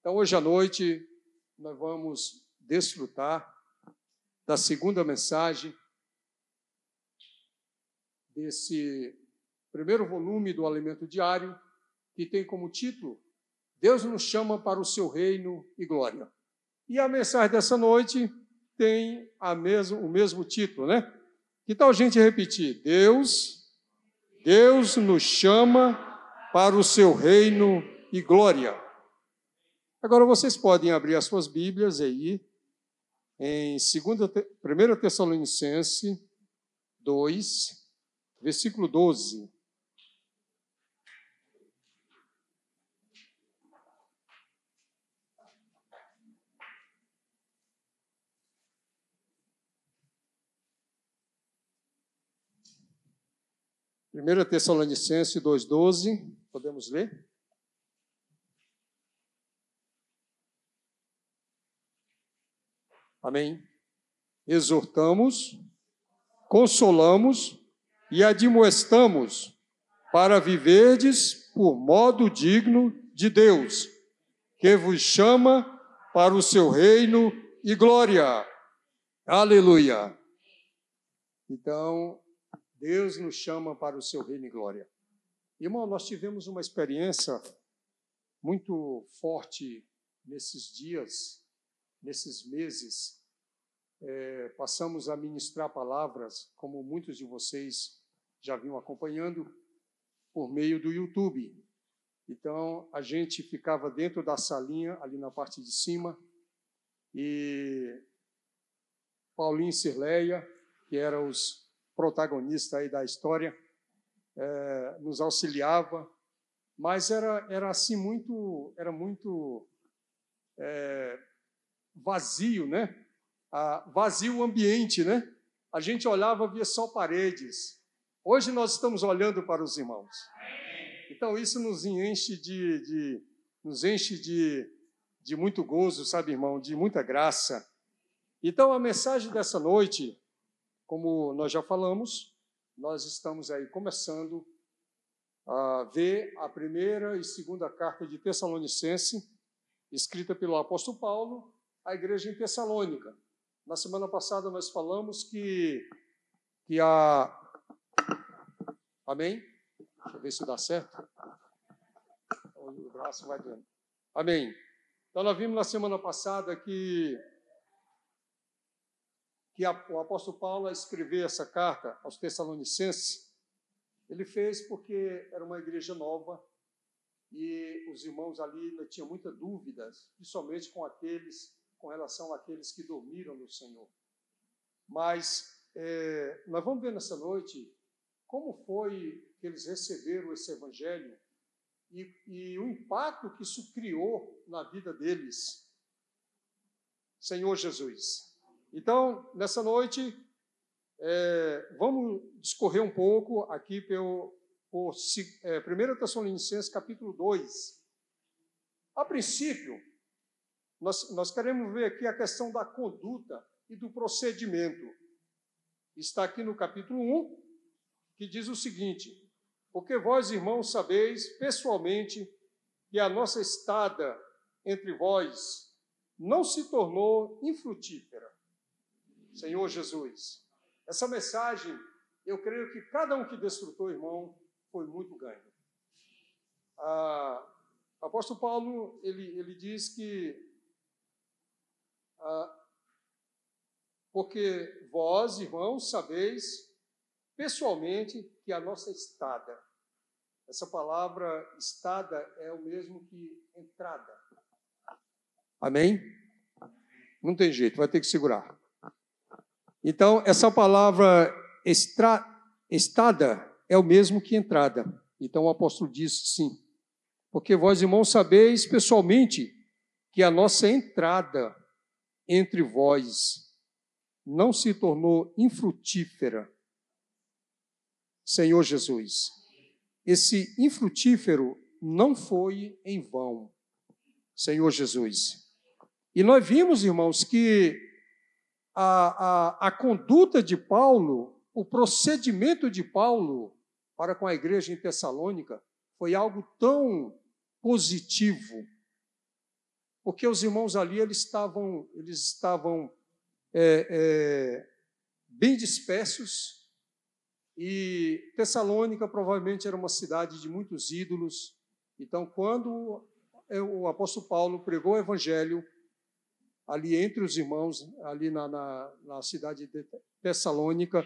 Então, hoje à noite, nós vamos desfrutar da segunda mensagem desse primeiro volume do Alimento Diário, que tem como título Deus nos chama para o seu reino e glória. E a mensagem dessa noite tem mesmo, o mesmo título, né? Que tal a gente repetir? Deus, Deus nos chama para o seu reino e glória. Agora vocês podem abrir as suas Bíblias aí em 2 1 Tessalonicense 2, versículo 12. Primeira Tessalonicense 2,12, podemos ler? Amém. Exortamos, consolamos e admoestamos para viverdes por modo digno de Deus, que vos chama para o seu reino e glória. Aleluia. Então, Deus nos chama para o seu reino e glória. Irmão, nós tivemos uma experiência muito forte nesses dias nesses meses, é, passamos a ministrar palavras, como muitos de vocês já vinham acompanhando, por meio do YouTube. Então, a gente ficava dentro da salinha, ali na parte de cima, e Paulinho e Cirleia, que eram os protagonistas aí da história, é, nos auxiliava, mas era, era assim muito, era muito é, vazio, né? Ah, vazio o ambiente, né? A gente olhava, via só paredes. Hoje nós estamos olhando para os irmãos. Então isso nos enche de, de nos enche de, de muito gozo, sabe, irmão, de muita graça. Então a mensagem dessa noite, como nós já falamos, nós estamos aí começando a ver a primeira e segunda carta de Tessalonicense, escrita pelo apóstolo Paulo, a igreja em Tessalônica. Na semana passada nós falamos que, que a. Amém? Deixa eu ver se dá certo. O braço vai dando. Amém. Então nós vimos na semana passada que, que a, o apóstolo Paulo, a escrever essa carta aos Tessalonicenses, ele fez porque era uma igreja nova e os irmãos ali tinham muitas dúvidas, principalmente com aqueles com relação àqueles que dormiram no Senhor. Mas é, nós vamos ver nessa noite como foi que eles receberam esse Evangelho e, e o impacto que isso criou na vida deles. Senhor Jesus. Então, nessa noite, é, vamos discorrer um pouco aqui pelo, por é, 1 Tessalonicenses capítulo 2. A princípio, nós, nós queremos ver aqui a questão da conduta e do procedimento. Está aqui no capítulo 1, que diz o seguinte: Porque vós, irmãos, sabeis pessoalmente que a nossa estada entre vós não se tornou infrutífera. Senhor Jesus, essa mensagem, eu creio que cada um que desfrutou, irmão, foi muito ganho. Ah, o apóstolo Paulo, ele, ele diz que ah, porque vós, irmãos, sabeis pessoalmente que a nossa estada, essa palavra estada é o mesmo que entrada. Amém? Não tem jeito, vai ter que segurar. Então, essa palavra estra, estada é o mesmo que entrada. Então, o apóstolo diz sim. Porque vós, irmãos, sabeis pessoalmente que a nossa entrada entre vós não se tornou infrutífera, Senhor Jesus. Esse infrutífero não foi em vão, Senhor Jesus. E nós vimos, irmãos, que a, a, a conduta de Paulo, o procedimento de Paulo para com a igreja em Tessalônica foi algo tão positivo, porque os irmãos ali eles estavam, eles estavam é, é, bem dispersos e Tessalônica provavelmente era uma cidade de muitos ídolos. Então, quando o apóstolo Paulo pregou o evangelho ali entre os irmãos, ali na, na, na cidade de Tessalônica,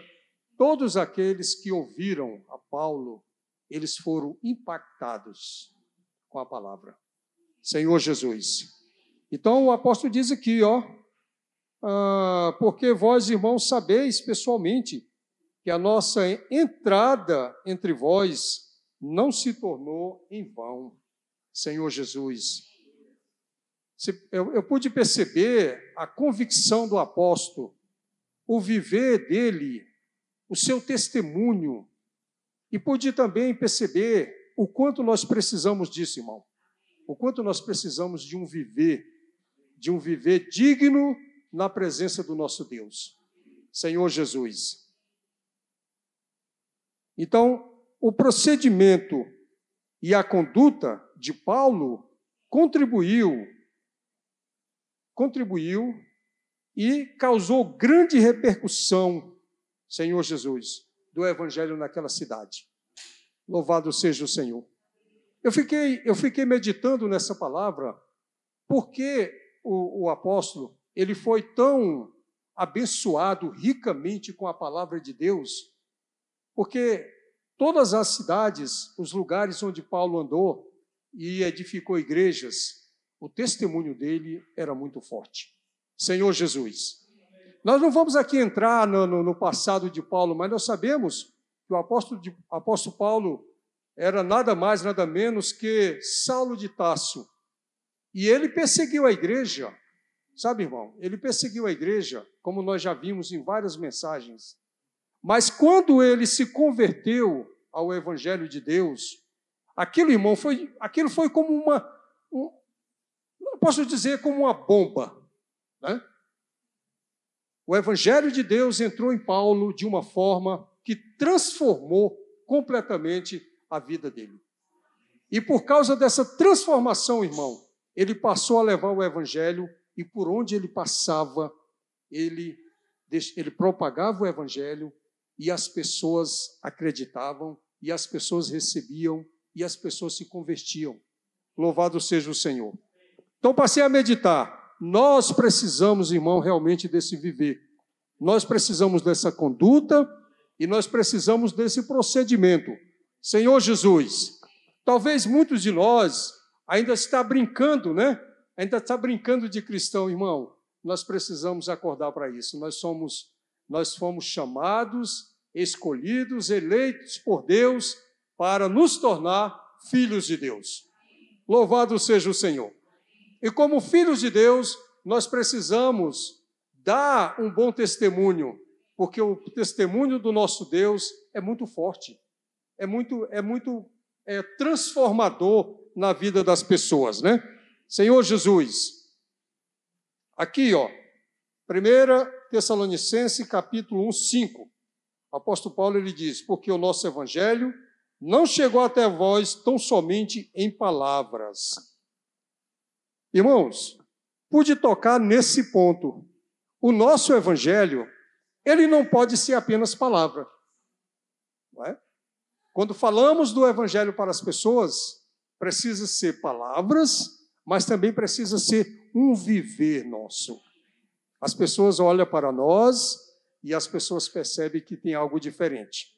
todos aqueles que ouviram a Paulo, eles foram impactados com a palavra. Senhor Jesus. Então o apóstolo diz aqui, ó, ah, porque vós, irmãos, sabeis pessoalmente que a nossa entrada entre vós não se tornou em vão, Senhor Jesus. Eu, eu pude perceber a convicção do apóstolo, o viver dele, o seu testemunho, e pude também perceber o quanto nós precisamos disso, irmão. O quanto nós precisamos de um viver, de um viver digno na presença do nosso Deus, Senhor Jesus. Então, o procedimento e a conduta de Paulo contribuiu contribuiu e causou grande repercussão, Senhor Jesus, do evangelho naquela cidade. Louvado seja o Senhor. Eu fiquei, eu fiquei meditando nessa palavra, porque o, o apóstolo ele foi tão abençoado ricamente com a palavra de Deus, porque todas as cidades, os lugares onde Paulo andou e edificou igrejas, o testemunho dele era muito forte. Senhor Jesus. Nós não vamos aqui entrar no, no, no passado de Paulo, mas nós sabemos que o apóstolo, de, apóstolo Paulo era nada mais, nada menos que Saulo de Tasso. E ele perseguiu a igreja, Sabe, irmão, ele perseguiu a igreja, como nós já vimos em várias mensagens. Mas quando ele se converteu ao evangelho de Deus, aquilo, irmão, foi, aquilo foi como uma, um, não posso dizer como uma bomba, né? O evangelho de Deus entrou em Paulo de uma forma que transformou completamente a vida dele. E por causa dessa transformação, irmão, ele passou a levar o evangelho e por onde ele passava, ele, ele propagava o evangelho e as pessoas acreditavam, e as pessoas recebiam, e as pessoas se convertiam. Louvado seja o Senhor. Então passei a meditar. Nós precisamos, irmão, realmente desse viver. Nós precisamos dessa conduta e nós precisamos desse procedimento. Senhor Jesus, talvez muitos de nós ainda está brincando, né? ainda está brincando de cristão, irmão. Nós precisamos acordar para isso. Nós somos, nós fomos chamados, escolhidos, eleitos por Deus para nos tornar filhos de Deus. Louvado seja o Senhor. E como filhos de Deus, nós precisamos dar um bom testemunho, porque o testemunho do nosso Deus é muito forte, é muito, é muito é, transformador na vida das pessoas, né? Senhor Jesus, aqui, ó, 1 Tessalonicense, capítulo 1, 5. O apóstolo Paulo ele diz: Porque o nosso evangelho não chegou até vós tão somente em palavras. Irmãos, pude tocar nesse ponto. O nosso evangelho, ele não pode ser apenas palavra. É? Quando falamos do evangelho para as pessoas, precisa ser palavras mas também precisa ser um viver nosso. As pessoas olham para nós e as pessoas percebem que tem algo diferente.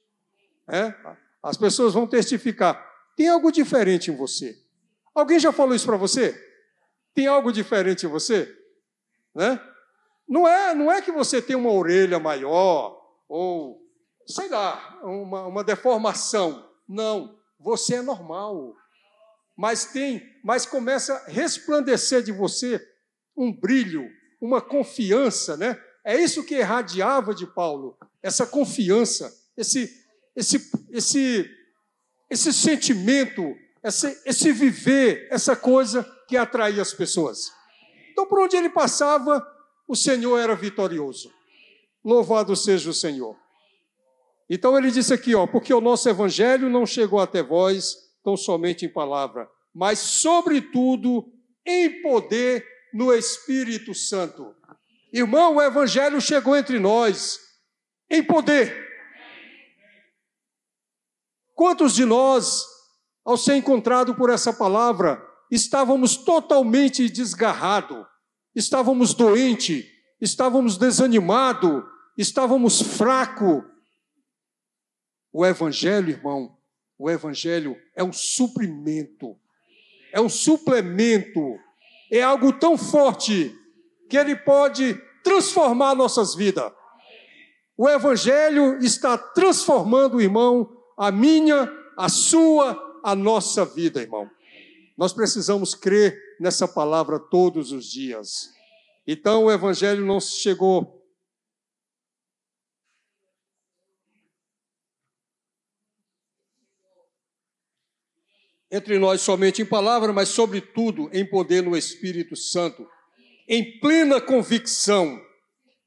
É? As pessoas vão testificar: tem algo diferente em você. Alguém já falou isso para você? Tem algo diferente em você? Né? Não é, não é que você tem uma orelha maior ou, sei lá, uma, uma deformação. Não, você é normal mas tem, mas começa a resplandecer de você um brilho, uma confiança, né? É isso que irradiava de Paulo, essa confiança, esse esse esse esse sentimento, esse, esse viver, essa coisa que atraía as pessoas. Então, por onde ele passava, o Senhor era vitorioso. Louvado seja o Senhor. Então ele disse aqui, ó, porque o nosso evangelho não chegou até vós tão somente em palavra, mas, sobretudo, em poder no Espírito Santo. Irmão, o Evangelho chegou entre nós em poder. Quantos de nós, ao ser encontrado por essa palavra, estávamos totalmente desgarrados, estávamos doentes, estávamos desanimados, estávamos fracos? O Evangelho, irmão, o Evangelho é um suprimento, é um suplemento, é algo tão forte que ele pode transformar nossas vidas. O Evangelho está transformando, irmão, a minha, a sua, a nossa vida, irmão. Nós precisamos crer nessa palavra todos os dias. Então o Evangelho não chegou entre nós somente em palavra, mas sobretudo em poder no Espírito Santo, em plena convicção,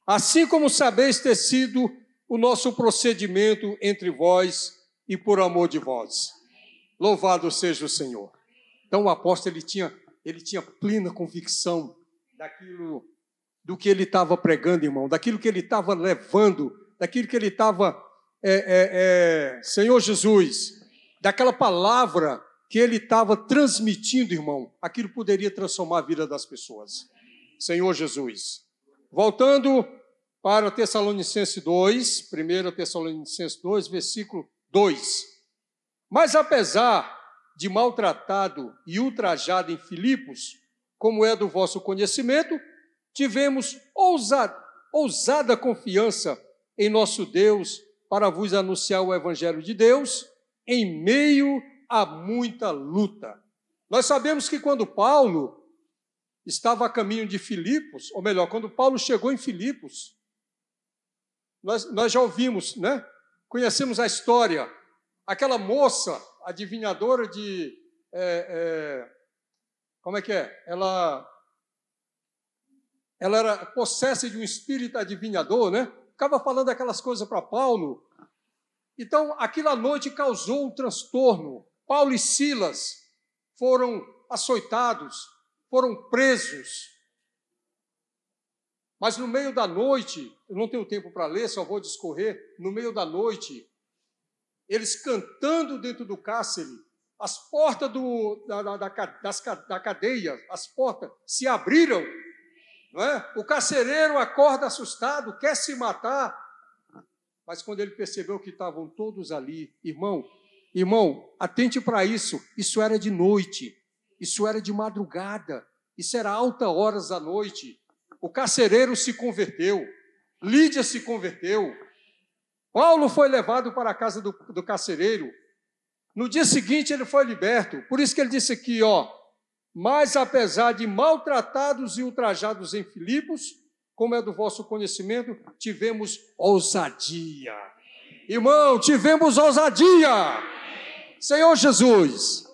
assim como sabeis ter sido o nosso procedimento entre vós e por amor de vós. Louvado seja o Senhor. Então o apóstolo ele tinha, ele tinha plena convicção daquilo do que ele estava pregando, irmão, daquilo que ele estava levando, daquilo que ele estava, é, é, é, Senhor Jesus, daquela palavra que ele estava transmitindo, irmão, aquilo poderia transformar a vida das pessoas. Senhor Jesus. Voltando para Tessalonicenses 2, 1 Tessalonicenses 2, versículo 2. Mas apesar de maltratado e ultrajado em Filipos, como é do vosso conhecimento, tivemos ousada, ousada confiança em nosso Deus para vos anunciar o Evangelho de Deus em meio a muita luta. Nós sabemos que quando Paulo estava a caminho de Filipos, ou melhor, quando Paulo chegou em Filipos, nós, nós já ouvimos, né? Conhecemos a história. Aquela moça, adivinhadora de. É, é, como é que é? Ela, ela era possessa de um espírito adivinhador, né? Ficava falando aquelas coisas para Paulo. Então, aquela noite causou um transtorno. Paulo e Silas foram açoitados, foram presos. Mas no meio da noite, eu não tenho tempo para ler, só vou discorrer. No meio da noite, eles cantando dentro do cárcere, as portas do, da, da, das, da cadeia, as portas se abriram. Não é? O carcereiro acorda assustado, quer se matar. Mas quando ele percebeu que estavam todos ali, irmão, irmão, atente para isso. Isso era de noite, isso era de madrugada, isso era alta horas da noite. O carcereiro se converteu, Lídia se converteu, Paulo foi levado para a casa do, do carcereiro. No dia seguinte ele foi liberto. Por isso que ele disse aqui, ó, mas apesar de maltratados e ultrajados em Filipos, como é do vosso conhecimento, tivemos ousadia. Irmão, tivemos ousadia. Senhor Jesus,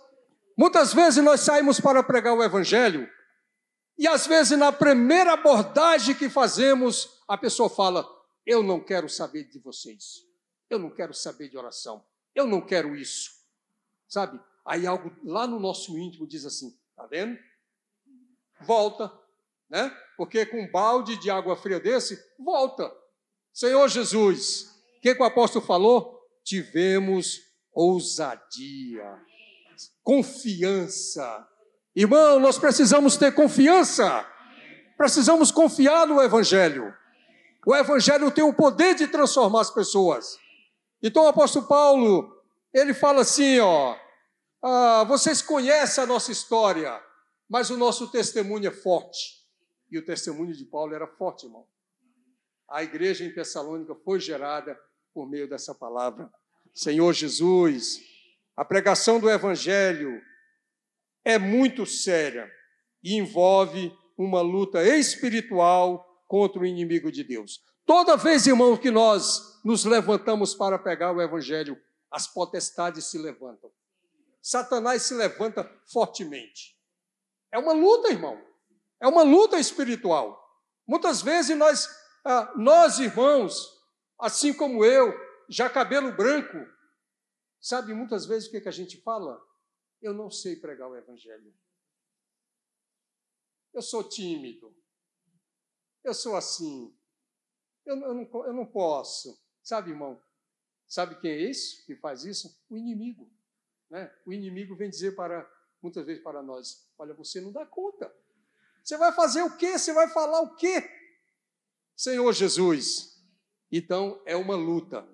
muitas vezes nós saímos para pregar o evangelho e às vezes, na primeira abordagem que fazemos, a pessoa fala: Eu não quero saber de vocês. Eu não quero saber de oração. Eu não quero isso. Sabe? Aí algo lá no nosso íntimo diz assim: Tá vendo? Volta. Né? Porque com um balde de água fria desse, volta. Senhor Jesus, o que, que o apóstolo falou? Tivemos ousadia, confiança Irmão, nós precisamos ter confiança. Precisamos confiar no Evangelho. O Evangelho tem o poder de transformar as pessoas. Então o apóstolo Paulo, ele fala assim, ó, ah, vocês conhecem a nossa história, mas o nosso testemunho é forte. E o testemunho de Paulo era forte, irmão. A igreja em Tessalônica foi gerada por meio dessa palavra. Senhor Jesus, a pregação do Evangelho é muito séria e envolve uma luta espiritual contra o inimigo de Deus. Toda vez, irmão, que nós nos levantamos para pegar o Evangelho, as potestades se levantam. Satanás se levanta fortemente. É uma luta, irmão. É uma luta espiritual. Muitas vezes nós, ah, nós irmãos, assim como eu, já cabelo branco, sabe muitas vezes o que, que a gente fala? Eu não sei pregar o Evangelho. eu sou tímido, eu sou assim, eu, eu, não, eu não posso. Sabe, irmão? Sabe quem é esse que faz isso? O inimigo. Né? O inimigo vem dizer para, muitas vezes para nós: olha, você não dá conta. Você vai fazer o quê? Você vai falar o quê? Senhor Jesus. Então é uma luta.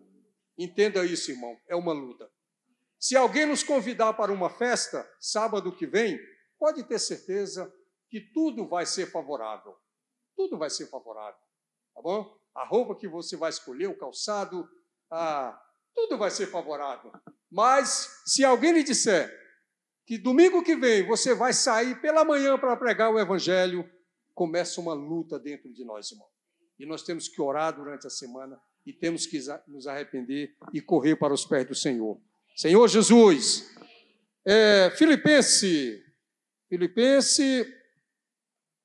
Entenda isso, irmão, é uma luta. Se alguém nos convidar para uma festa, sábado que vem, pode ter certeza que tudo vai ser favorável. Tudo vai ser favorável. Tá bom? A roupa que você vai escolher, o calçado, tudo vai ser favorável. Mas se alguém lhe disser que domingo que vem você vai sair pela manhã para pregar o evangelho, começa uma luta dentro de nós, irmão. E nós temos que orar durante a semana e temos que nos arrepender e correr para os pés do Senhor. Senhor Jesus, é, Filipense, Filipense,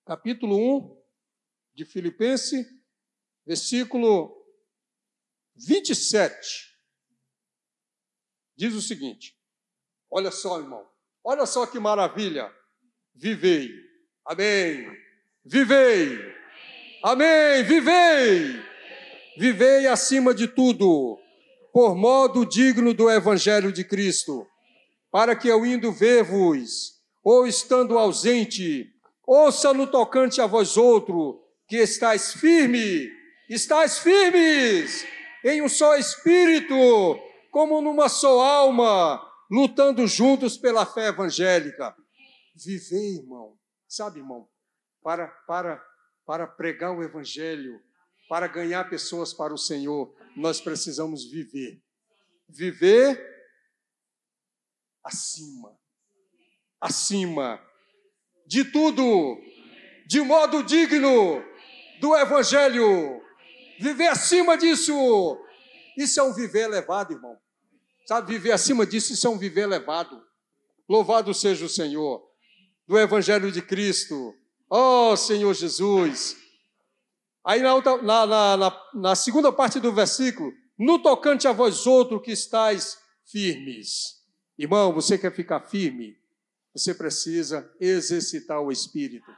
capítulo 1 de Filipense, versículo 27, diz o seguinte: olha só, irmão, olha só que maravilha, vivei, amém, vivei, Amém. Vivei. Vivei acima de tudo, por modo digno do Evangelho de Cristo, para que eu indo ver-vos, ou estando ausente, ouça no tocante a vós outro, que estáis firme, estáis firmes, em um só espírito, como numa só alma, lutando juntos pela fé evangélica. Vivei, irmão. Sabe, irmão, para, para para pregar o Evangelho, para ganhar pessoas para o Senhor, nós precisamos viver. Viver acima. Acima de tudo, de modo digno do Evangelho. Viver acima disso. Isso é um viver elevado, irmão. Sabe, viver acima disso, isso é um viver elevado. Louvado seja o Senhor, do Evangelho de Cristo Oh, Senhor Jesus. Aí na, outra, na, na, na, segunda parte do versículo, no tocante a vós outros que estáis firmes. Irmão, você quer ficar firme? Você precisa exercitar o Espírito.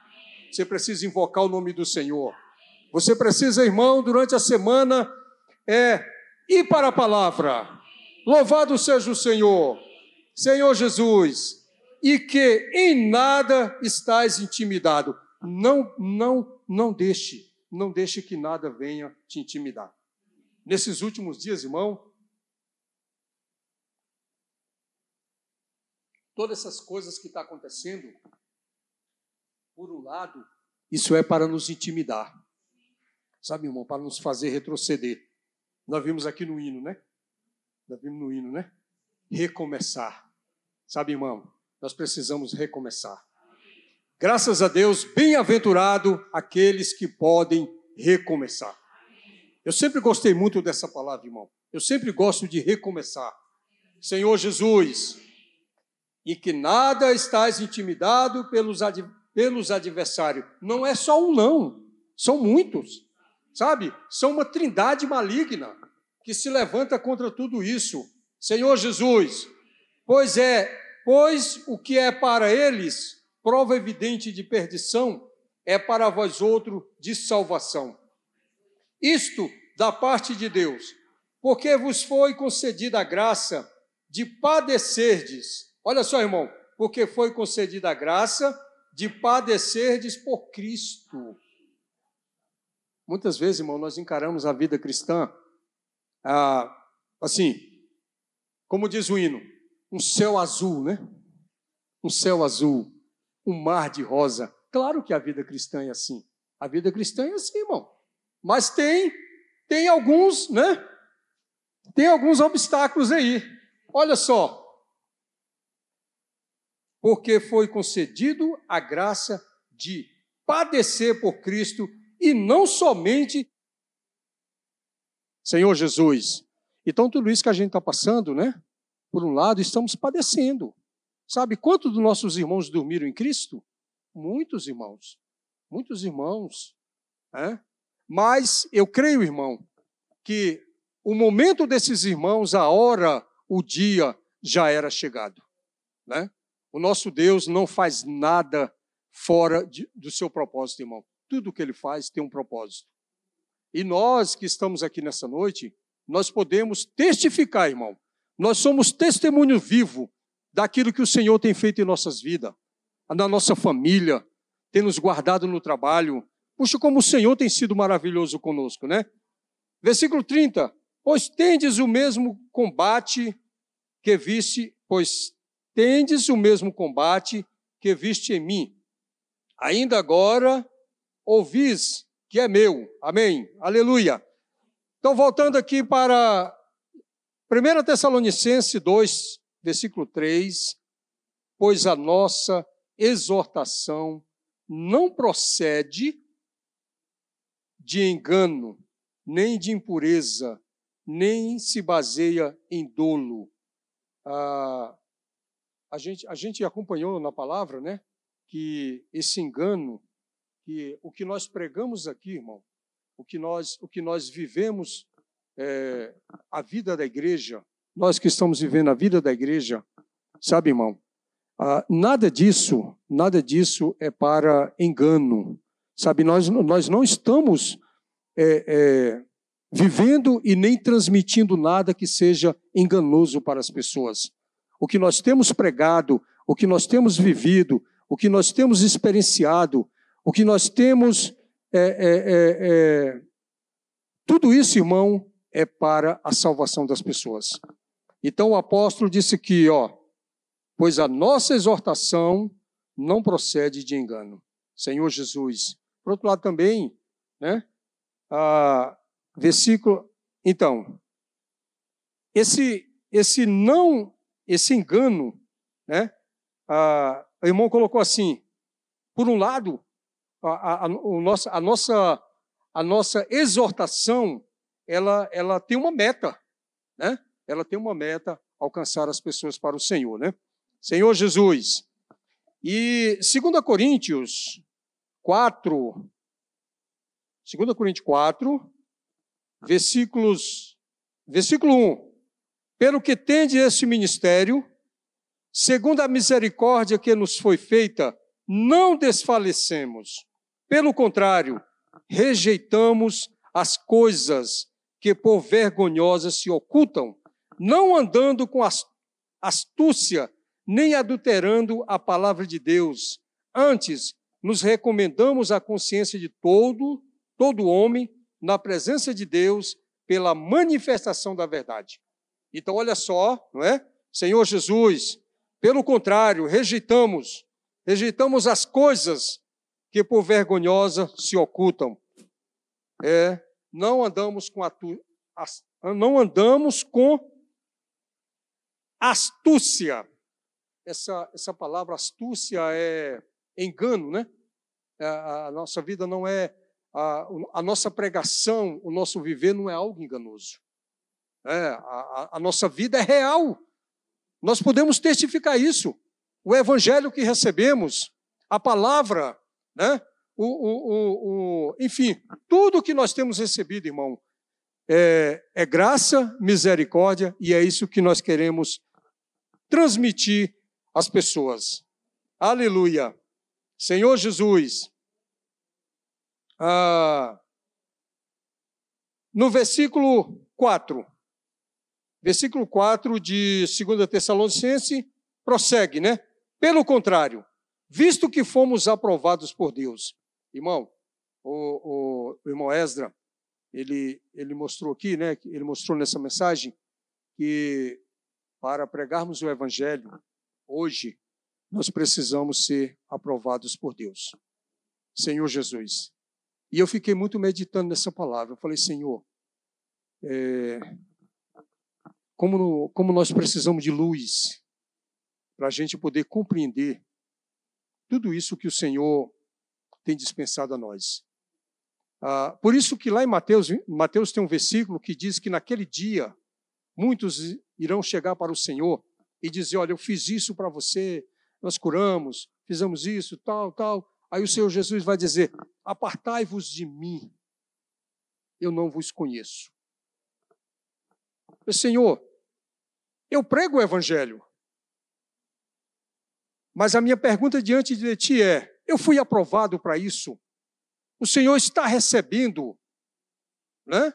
Você precisa invocar o nome do Senhor. Você precisa, irmão, durante a semana, é ir para a palavra. Louvado seja o Senhor. Senhor Jesus, e que em nada estás intimidado. Não, não, não deixe, não deixe que nada venha te intimidar. Nesses últimos dias, irmão, todas essas coisas que estão tá acontecendo, por um lado, isso é para nos intimidar. Sabe, irmão, para nos fazer retroceder. Nós vimos aqui no hino, né? Nós vimos no hino, né? Recomeçar. Sabe, irmão, nós precisamos recomeçar. Graças a Deus, bem-aventurado aqueles que podem recomeçar. Eu sempre gostei muito dessa palavra, irmão. Eu sempre gosto de recomeçar. Senhor Jesus, e que nada estás intimidado pelos, ad, pelos adversários. Não é só um, não. São muitos. Sabe? São uma trindade maligna que se levanta contra tudo isso. Senhor Jesus, pois é Pois o que é para eles prova evidente de perdição, é para vós outro de salvação. Isto da parte de Deus, porque vos foi concedida a graça de padecerdes. Olha só, irmão, porque foi concedida a graça de padecerdes por Cristo. Muitas vezes, irmão, nós encaramos a vida cristã ah, assim, como diz o hino, um céu azul, né? Um céu azul, um mar de rosa. Claro que a vida cristã é assim. A vida cristã é assim, irmão. Mas tem tem alguns, né? Tem alguns obstáculos aí. Olha só. Porque foi concedido a graça de padecer por Cristo e não somente Senhor Jesus. Então, tudo isso que a gente está passando, né? por um lado, estamos padecendo. Sabe quantos dos nossos irmãos dormiram em Cristo? Muitos irmãos. Muitos irmãos. É? Mas eu creio, irmão, que o momento desses irmãos, a hora, o dia já era chegado. Né? O nosso Deus não faz nada fora de, do seu propósito, irmão. Tudo que ele faz tem um propósito. E nós que estamos aqui nessa noite, nós podemos testificar, irmão. Nós somos testemunho vivo daquilo que o Senhor tem feito em nossas vidas, na nossa família, tem nos guardado no trabalho. Puxa, como o Senhor tem sido maravilhoso conosco, né? Versículo 30. Pois tendes o mesmo combate que viste, pois tendes o mesmo combate que viste em mim. Ainda agora ouvis que é meu. Amém. Aleluia. Então, voltando aqui para 1 Tessalonicense 2, versículo 3. Pois a nossa exortação não procede de engano, nem de impureza, nem se baseia em dolo. Ah, a, gente, a gente acompanhou na palavra, né, que esse engano, que o que nós pregamos aqui, irmão, o que nós, o que nós vivemos, é, a vida da igreja, nós que estamos vivendo a vida da igreja, sabe, irmão, ah, nada disso, nada disso é para engano, sabe? Nós, nós não estamos é, é, vivendo e nem transmitindo nada que seja enganoso para as pessoas. O que nós temos pregado, o que nós temos vivido, o que nós temos experienciado, o que nós temos. É, é, é, é tudo isso, irmão, é para a salvação das pessoas. Então o apóstolo disse que, ó, pois a nossa exortação não procede de engano. Senhor Jesus. Por outro lado também, né? Ah, versículo. Então, esse esse não, esse engano, né? Ah, o irmão colocou assim: por um lado, a, a, a, nossa, a nossa a nossa exortação, ela ela tem uma meta, né? Ela tem uma meta alcançar as pessoas para o Senhor, né? Senhor Jesus. E 2 Coríntios 4, 2 Coríntios 4, versículos, versículo 1. Pelo que tende esse ministério, segundo a misericórdia que nos foi feita, não desfalecemos. Pelo contrário, rejeitamos as coisas que por vergonhosas se ocultam, não andando com astúcia nem adulterando a palavra de Deus. Antes, nos recomendamos a consciência de todo, todo homem na presença de Deus pela manifestação da verdade. Então, olha só, não é? Senhor Jesus, pelo contrário, rejeitamos, rejeitamos as coisas que por vergonhosa se ocultam. É, não andamos com atu, não andamos com astúcia essa, essa palavra astúcia é engano, né? A, é, a nossa vida não é, a, a, nossa pregação, o nosso viver não é algo enganoso. É, a, a nossa vida é real. Nós podemos testificar isso. O evangelho que recebemos, a palavra, né? O, o, o, o, enfim, tudo que nós temos recebido, irmão, é, é, graça, misericórdia, e é isso que nós queremos transmitir as pessoas. Aleluia. Senhor Jesus. Ah, no versículo 4, versículo 4 de 2 Tessalonicense, prossegue, né? Pelo contrário, visto que fomos aprovados por Deus. Irmão, o, o, o irmão Esdra, ele, ele mostrou aqui, né? Ele mostrou nessa mensagem que para pregarmos o evangelho, Hoje, nós precisamos ser aprovados por Deus. Senhor Jesus. E eu fiquei muito meditando nessa palavra. Eu falei, Senhor, é, como, como nós precisamos de luz para a gente poder compreender tudo isso que o Senhor tem dispensado a nós. Ah, por isso que lá em Mateus, Mateus tem um versículo que diz que naquele dia muitos irão chegar para o Senhor e dizer: Olha, eu fiz isso para você, nós curamos, fizemos isso, tal, tal. Aí o Senhor Jesus vai dizer: Apartai-vos de mim, eu não vos conheço. Senhor, eu prego o Evangelho, mas a minha pergunta diante de ti é: eu fui aprovado para isso. O Senhor está recebendo, né?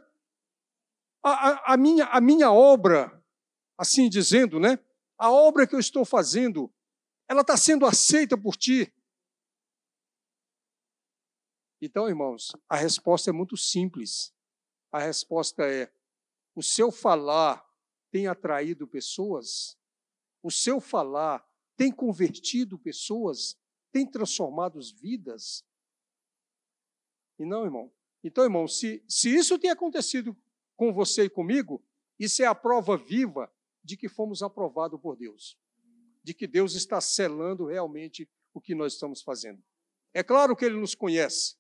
A, a, a, minha, a minha obra, assim dizendo, né? A obra que eu estou fazendo, ela está sendo aceita por ti. Então, irmãos, a resposta é muito simples. A resposta é: o seu falar tem atraído pessoas? O seu falar tem convertido pessoas? Tem transformado vidas? E não, irmão. Então, irmão, se, se isso tem acontecido com você e comigo, isso é a prova viva de que fomos aprovados por Deus. De que Deus está selando realmente o que nós estamos fazendo. É claro que Ele nos conhece.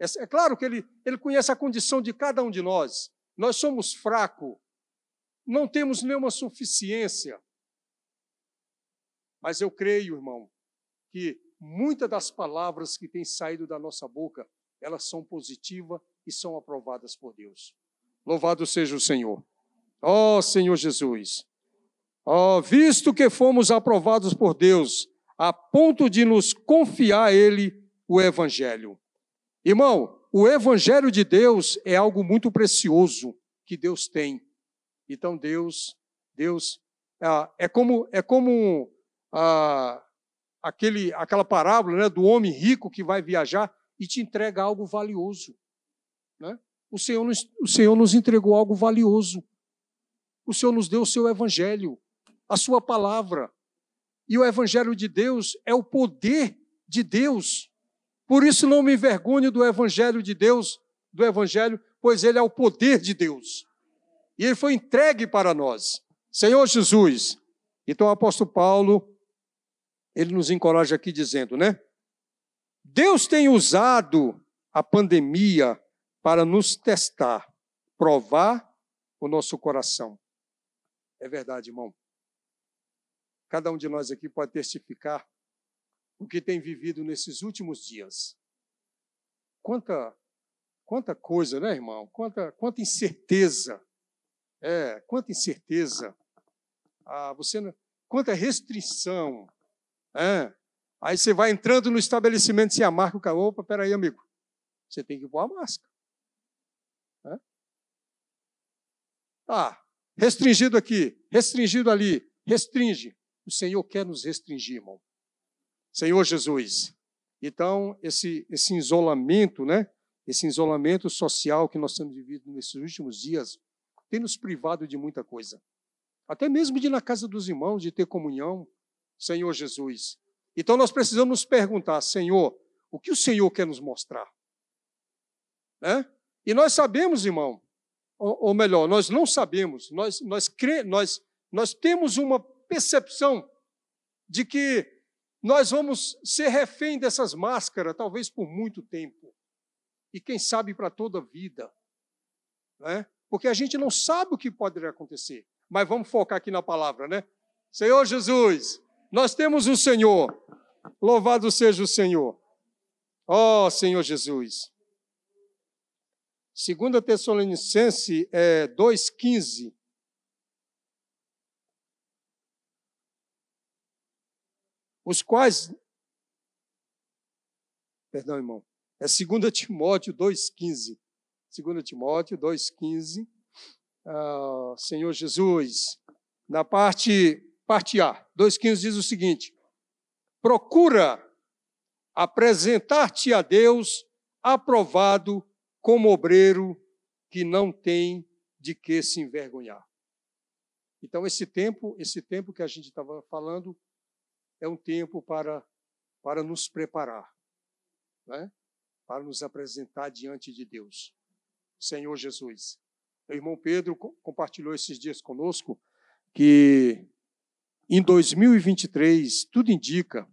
É, é claro que ele, ele conhece a condição de cada um de nós. Nós somos fracos, não temos nenhuma suficiência. Mas eu creio, irmão, que muitas das palavras que têm saído da nossa boca, elas são positivas e são aprovadas por Deus. Louvado seja o Senhor. Ó oh, Senhor Jesus. Oh, visto que fomos aprovados por Deus, a ponto de nos confiar a Ele o Evangelho. Irmão, o Evangelho de Deus é algo muito precioso que Deus tem. Então Deus, Deus ah, é como é como ah, aquele aquela parábola né, do homem rico que vai viajar e te entrega algo valioso. Né? O, Senhor nos, o Senhor nos entregou algo valioso. O Senhor nos deu o seu Evangelho, a sua palavra. E o Evangelho de Deus é o poder de Deus por isso não me envergonho do evangelho de Deus, do evangelho, pois ele é o poder de Deus. E ele foi entregue para nós. Senhor Jesus. Então o apóstolo Paulo, ele nos encoraja aqui dizendo, né? Deus tem usado a pandemia para nos testar, provar o nosso coração. É verdade, irmão. Cada um de nós aqui pode testificar o que tem vivido nesses últimos dias. Quanta, quanta coisa, né, irmão? Quanta, quanta incerteza. É, quanta incerteza. Ah, você, quanta restrição. É. Aí você vai entrando no estabelecimento sem a marca, o cara, opa, peraí, amigo. Você tem que pôr a máscara. É? Ah, restringido aqui, restringido ali, restringe. O Senhor quer nos restringir, irmão. Senhor Jesus. Então, esse, esse isolamento, né? Esse isolamento social que nós temos vivido nesses últimos dias tem nos privado de muita coisa. Até mesmo de ir na casa dos irmãos, de ter comunhão, Senhor Jesus. Então nós precisamos nos perguntar, Senhor, o que o Senhor quer nos mostrar? Né? E nós sabemos, irmão, ou, ou melhor, nós não sabemos, nós, nós, cre, nós, nós temos uma percepção de que nós vamos ser refém dessas máscaras, talvez por muito tempo. E quem sabe para toda a vida. Né? Porque a gente não sabe o que pode acontecer. Mas vamos focar aqui na palavra, né? Senhor Jesus, nós temos o Senhor. Louvado seja o Senhor. Oh, Senhor Jesus. 2 Tessalonicense é, 2,15 os quais. Perdão, irmão. É 2 Timóteo 2,15. 2 Timóteo 2,15. Ah, Senhor Jesus, na parte, parte A, 2,15 diz o seguinte: procura apresentar-te a Deus aprovado como obreiro que não tem de que se envergonhar. Então esse tempo, esse tempo que a gente estava falando, é um tempo para, para nos preparar, né? para nos apresentar diante de Deus. Senhor Jesus. O irmão Pedro compartilhou esses dias conosco que em 2023, tudo indica,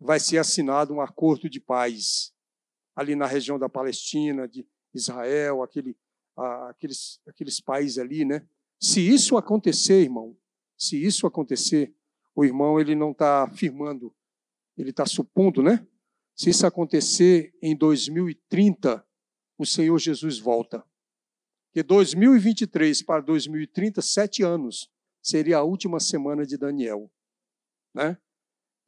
vai ser assinado um acordo de paz ali na região da Palestina, de Israel, aquele, aqueles, aqueles países ali, né? Se isso acontecer, irmão, se isso acontecer, o irmão ele não está afirmando, ele está supondo, né? Se isso acontecer em 2030, o Senhor Jesus volta. Que 2023 para 2030, sete anos, seria a última semana de Daniel. Né?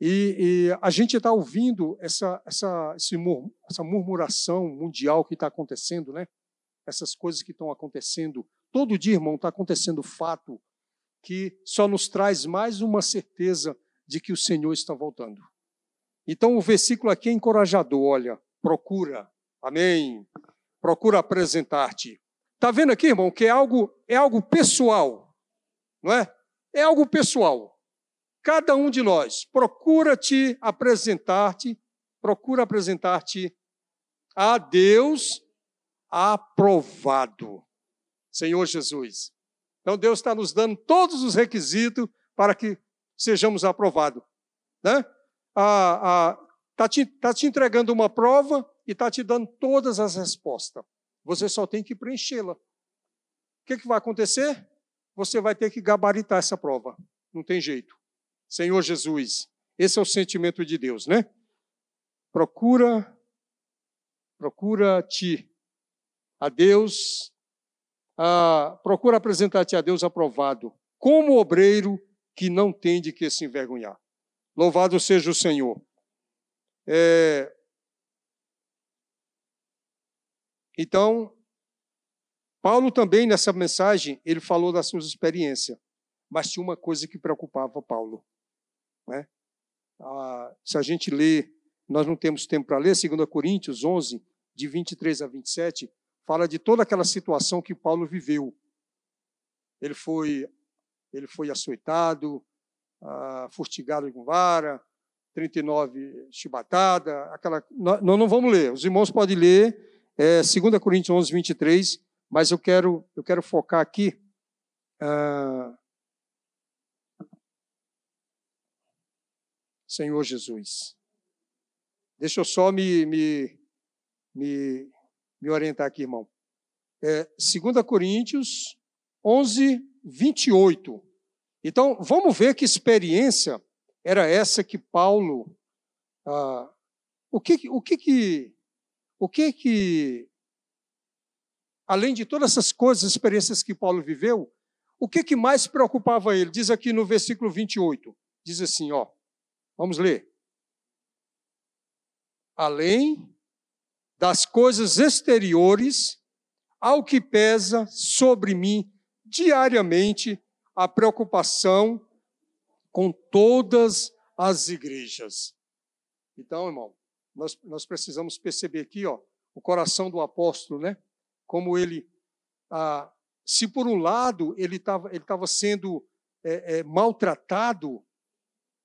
E, e a gente está ouvindo essa, essa, essa murmuração mundial que está acontecendo, né? Essas coisas que estão acontecendo. Todo dia, irmão, está acontecendo fato que só nos traz mais uma certeza de que o Senhor está voltando. Então o versículo aqui é encorajador, olha, procura, amém. Procura apresentar-te. Está vendo aqui, irmão, que é algo, é algo pessoal, não é? É algo pessoal. Cada um de nós procura te apresentar-te, procura apresentar-te a Deus aprovado. Senhor Jesus. Então Deus está nos dando todos os requisitos para que sejamos aprovados. Né? Está te, tá te entregando uma prova e está te dando todas as respostas. Você só tem que preenchê-la. O que, que vai acontecer? Você vai ter que gabaritar essa prova. Não tem jeito. Senhor Jesus. Esse é o sentimento de Deus, né? Procura, procura-te a Deus, a, procura apresentar-te a Deus aprovado, como obreiro que não tem de que se envergonhar. Louvado seja o Senhor. É... Então, Paulo também nessa mensagem ele falou das suas experiências, mas tinha uma coisa que preocupava Paulo. Né? Ah, se a gente lê, nós não temos tempo para ler, 2 Coríntios 11, de 23 a 27, fala de toda aquela situação que Paulo viveu. Ele foi, ele foi açoitado, ah, fustigado com vara, 39 chibatada, aquela. Nós não vamos ler, os irmãos podem ler, é, 2 Coríntios 11, 23, mas eu quero, eu quero focar aqui. Ah, Senhor Jesus. Deixa eu só me, me, me, me orientar aqui, irmão. É, 2 Coríntios 11, 28. Então, vamos ver que experiência era essa que Paulo. Ah, o que, o que que. O que que. Além de todas essas coisas, experiências que Paulo viveu, o que, que mais preocupava ele? Diz aqui no versículo 28. Diz assim, ó. Vamos ler. Além das coisas exteriores, ao que pesa sobre mim diariamente a preocupação com todas as igrejas. Então, irmão, nós, nós precisamos perceber aqui, ó, o coração do apóstolo, né? Como ele, ah, se por um lado ele estava ele tava sendo é, é, maltratado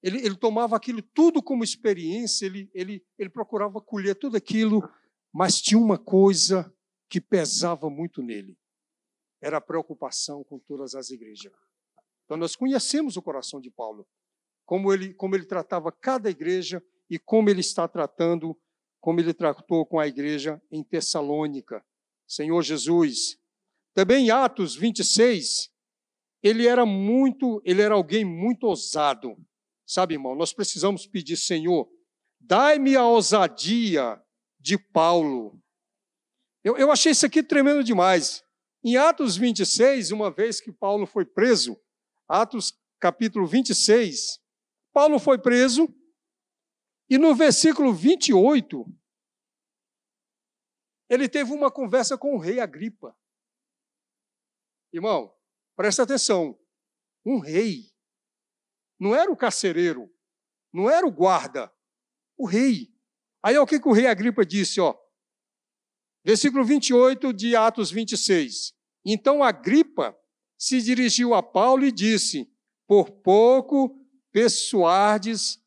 ele, ele tomava aquilo tudo como experiência, ele, ele, ele procurava colher tudo aquilo, mas tinha uma coisa que pesava muito nele: era a preocupação com todas as igrejas. Então, nós conhecemos o coração de Paulo, como ele, como ele tratava cada igreja e como ele está tratando, como ele tratou com a igreja em Tessalônica. Senhor Jesus. Também em Atos 26, ele era muito, ele era alguém muito ousado. Sabe, irmão, nós precisamos pedir, Senhor, dai-me a ousadia de Paulo. Eu, eu achei isso aqui tremendo demais. Em Atos 26, uma vez que Paulo foi preso, Atos capítulo 26, Paulo foi preso, e no versículo 28, ele teve uma conversa com o rei Agripa. Irmão, presta atenção. Um rei não era o carcereiro, não era o guarda, o rei. Aí o que, que o rei Agripa disse, ó? Versículo 28 de Atos 26. Então Agripa se dirigiu a Paulo e disse: Por pouco persuades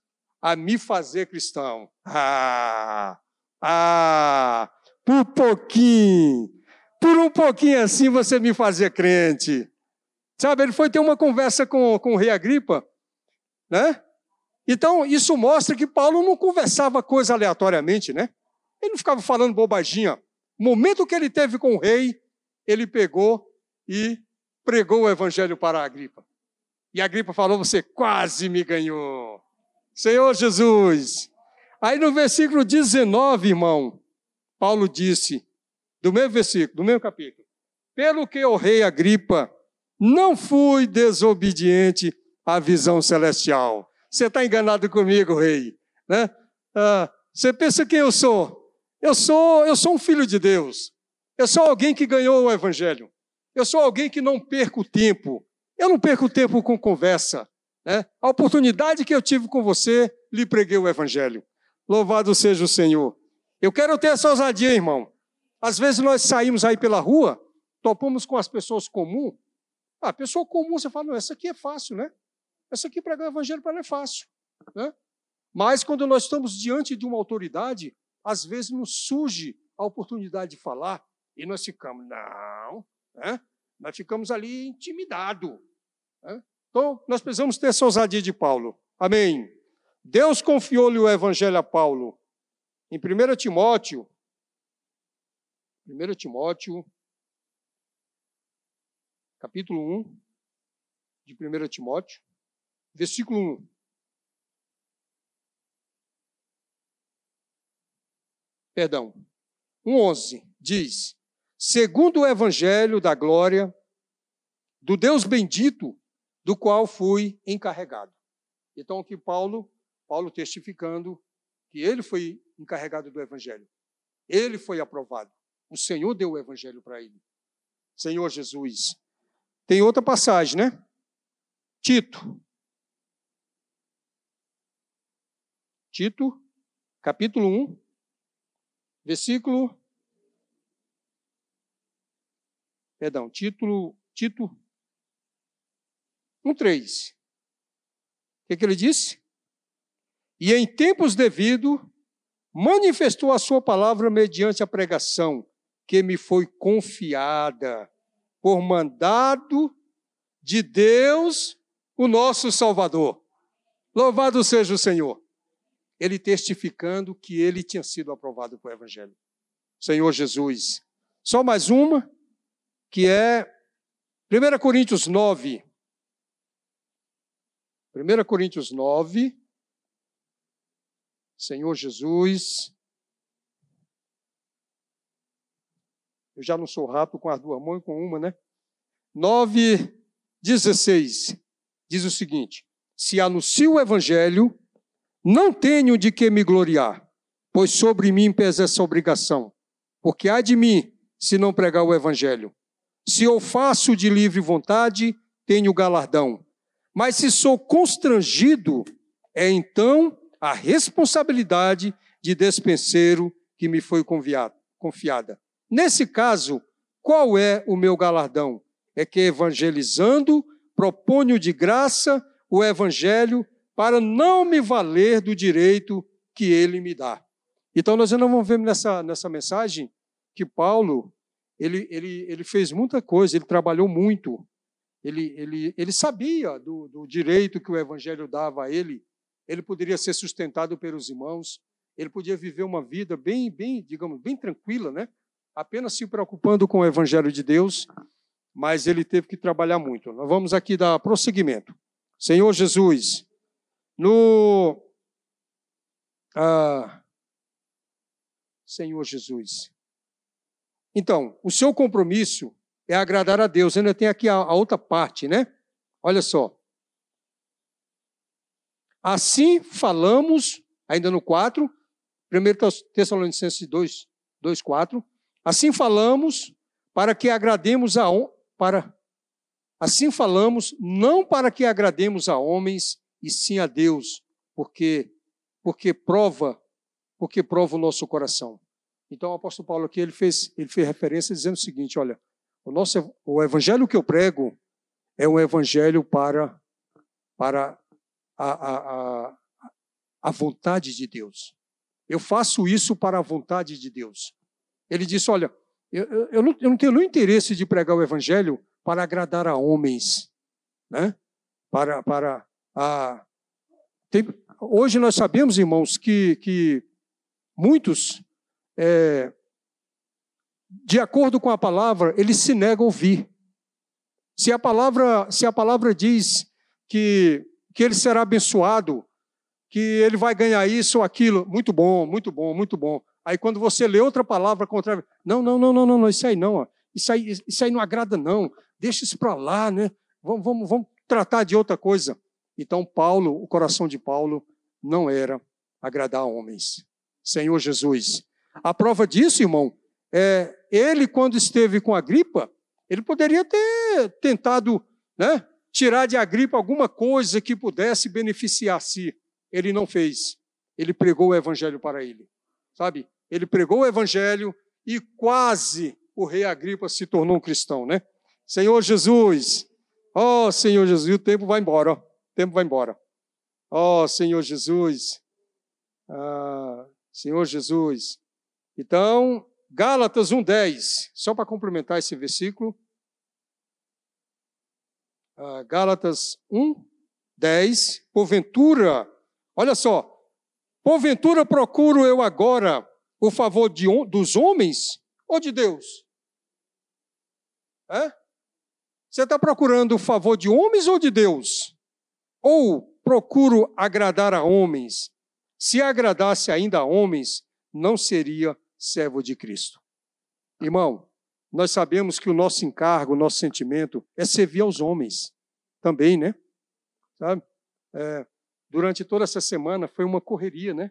a me fazer cristão. Ah, ah, por pouquinho, por um pouquinho assim você me fazer crente. Sabe, ele foi ter uma conversa com, com o rei Agripa né? Então, isso mostra que Paulo não conversava coisa aleatoriamente, né? Ele não ficava falando bobaginha. No momento que ele teve com o rei, ele pegou e pregou o evangelho para a Agripa. E a Agripa falou: Você quase me ganhou. Senhor Jesus. Aí no versículo 19, irmão, Paulo disse, do mesmo versículo, do mesmo capítulo: Pelo que o rei Agripa não fui desobediente a visão celestial. Você está enganado comigo, rei. Né? Ah, você pensa quem eu sou? Eu sou, eu sou um filho de Deus. Eu sou alguém que ganhou o evangelho. Eu sou alguém que não perco tempo. Eu não perco tempo com conversa. Né? A oportunidade que eu tive com você, lhe preguei o evangelho. Louvado seja o Senhor. Eu quero ter essa ousadia, irmão. Às vezes nós saímos aí pela rua, topamos com as pessoas comuns. Ah, pessoa comum, você fala, não, essa aqui é fácil, né? Essa aqui pregar o evangelho para ela é fácil. Né? Mas quando nós estamos diante de uma autoridade, às vezes nos surge a oportunidade de falar e nós ficamos, não, né? nós ficamos ali intimidados. Né? Então, nós precisamos ter essa ousadia de Paulo. Amém. Deus confiou-lhe o evangelho a Paulo. Em 1 Timóteo, 1 Timóteo, capítulo 1, de 1 Timóteo, versículo 1. Perdão, 1,11 diz: Segundo o evangelho da glória do Deus bendito, do qual fui encarregado. Então, aqui Paulo, Paulo testificando que ele foi encarregado do evangelho. Ele foi aprovado. O Senhor deu o evangelho para ele. Senhor Jesus. Tem outra passagem, né? Tito. Tito, capítulo 1, versículo. Perdão, título, Tito 1,3. O que, que ele disse? E em tempos devidos, manifestou a sua palavra mediante a pregação que me foi confiada por mandado de Deus, o nosso Salvador. Louvado seja o Senhor. Ele testificando que ele tinha sido aprovado para o Evangelho. Senhor Jesus. Só mais uma, que é 1 Coríntios 9. 1 Coríntios 9. Senhor Jesus. Eu já não sou rápido com as duas mãos e com uma, né? 9, 16 diz o seguinte: Se anuncio o evangelho, não tenho de que me gloriar, pois sobre mim pesa essa obrigação. Porque há de mim se não pregar o evangelho. Se eu faço de livre vontade, tenho galardão. Mas se sou constrangido, é então a responsabilidade de despenseiro que me foi confiada. Nesse caso, qual é o meu galardão? É que evangelizando, proponho de graça o evangelho para não me valer do direito que ele me dá. Então nós ainda vamos ver nessa, nessa mensagem que Paulo, ele, ele, ele fez muita coisa, ele trabalhou muito, ele, ele, ele sabia do, do direito que o evangelho dava a ele, ele poderia ser sustentado pelos irmãos, ele podia viver uma vida bem, bem, digamos, bem tranquila, né? apenas se preocupando com o Evangelho de Deus, mas ele teve que trabalhar muito. Nós vamos aqui dar prosseguimento. Senhor Jesus, no. Ah, Senhor Jesus. Então, o seu compromisso é agradar a Deus. Ainda tem aqui a, a outra parte, né? Olha só. Assim falamos, ainda no 4, 1 Tessalonicenses 2, 2 4. Assim falamos para que agrademos a para assim falamos não para que agrademos a homens e sim a Deus, porque porque prova porque prova o nosso coração. Então o apóstolo Paulo aqui ele fez ele fez referência dizendo o seguinte, olha, o nosso o evangelho que eu prego é um evangelho para para a, a, a, a vontade de Deus. Eu faço isso para a vontade de Deus. Ele disse: Olha, eu, eu, não, eu não tenho nenhum interesse de pregar o evangelho para agradar a homens, né? Para, para a. Tem, hoje nós sabemos, irmãos, que, que muitos, é, de acordo com a palavra, eles se negam a ouvir. Se a palavra, se a palavra diz que, que ele será abençoado, que ele vai ganhar isso ou aquilo, muito bom, muito bom, muito bom. Aí quando você lê outra palavra contrária, não, não, não, não, não, não isso aí não, ó. Isso, aí, isso aí não agrada não, deixa isso para lá, né? Vamos, vamos, vamos tratar de outra coisa. Então, Paulo, o coração de Paulo não era agradar homens. Senhor Jesus. A prova disso, irmão, é ele, quando esteve com a gripa, ele poderia ter tentado né, tirar de Agripa alguma coisa que pudesse beneficiar a si. Ele não fez. Ele pregou o evangelho para ele. Sabe? Ele pregou o evangelho e quase o rei Agripa se tornou um cristão, né? Senhor Jesus, ó oh, Senhor Jesus, o tempo vai embora, tempo vai embora. Oh, Senhor Jesus, ah, Senhor Jesus. Então, Gálatas 1,10, só para complementar esse versículo. Uh, Gálatas 1,10. Porventura, olha só, porventura procuro eu agora o favor de, dos homens ou de Deus? É? Você está procurando o favor de homens ou de Deus? Ou procuro agradar a homens? Se agradasse ainda a homens, não seria servo de Cristo. Irmão, nós sabemos que o nosso encargo, o nosso sentimento é servir aos homens também, né? Sabe? É, durante toda essa semana foi uma correria, né?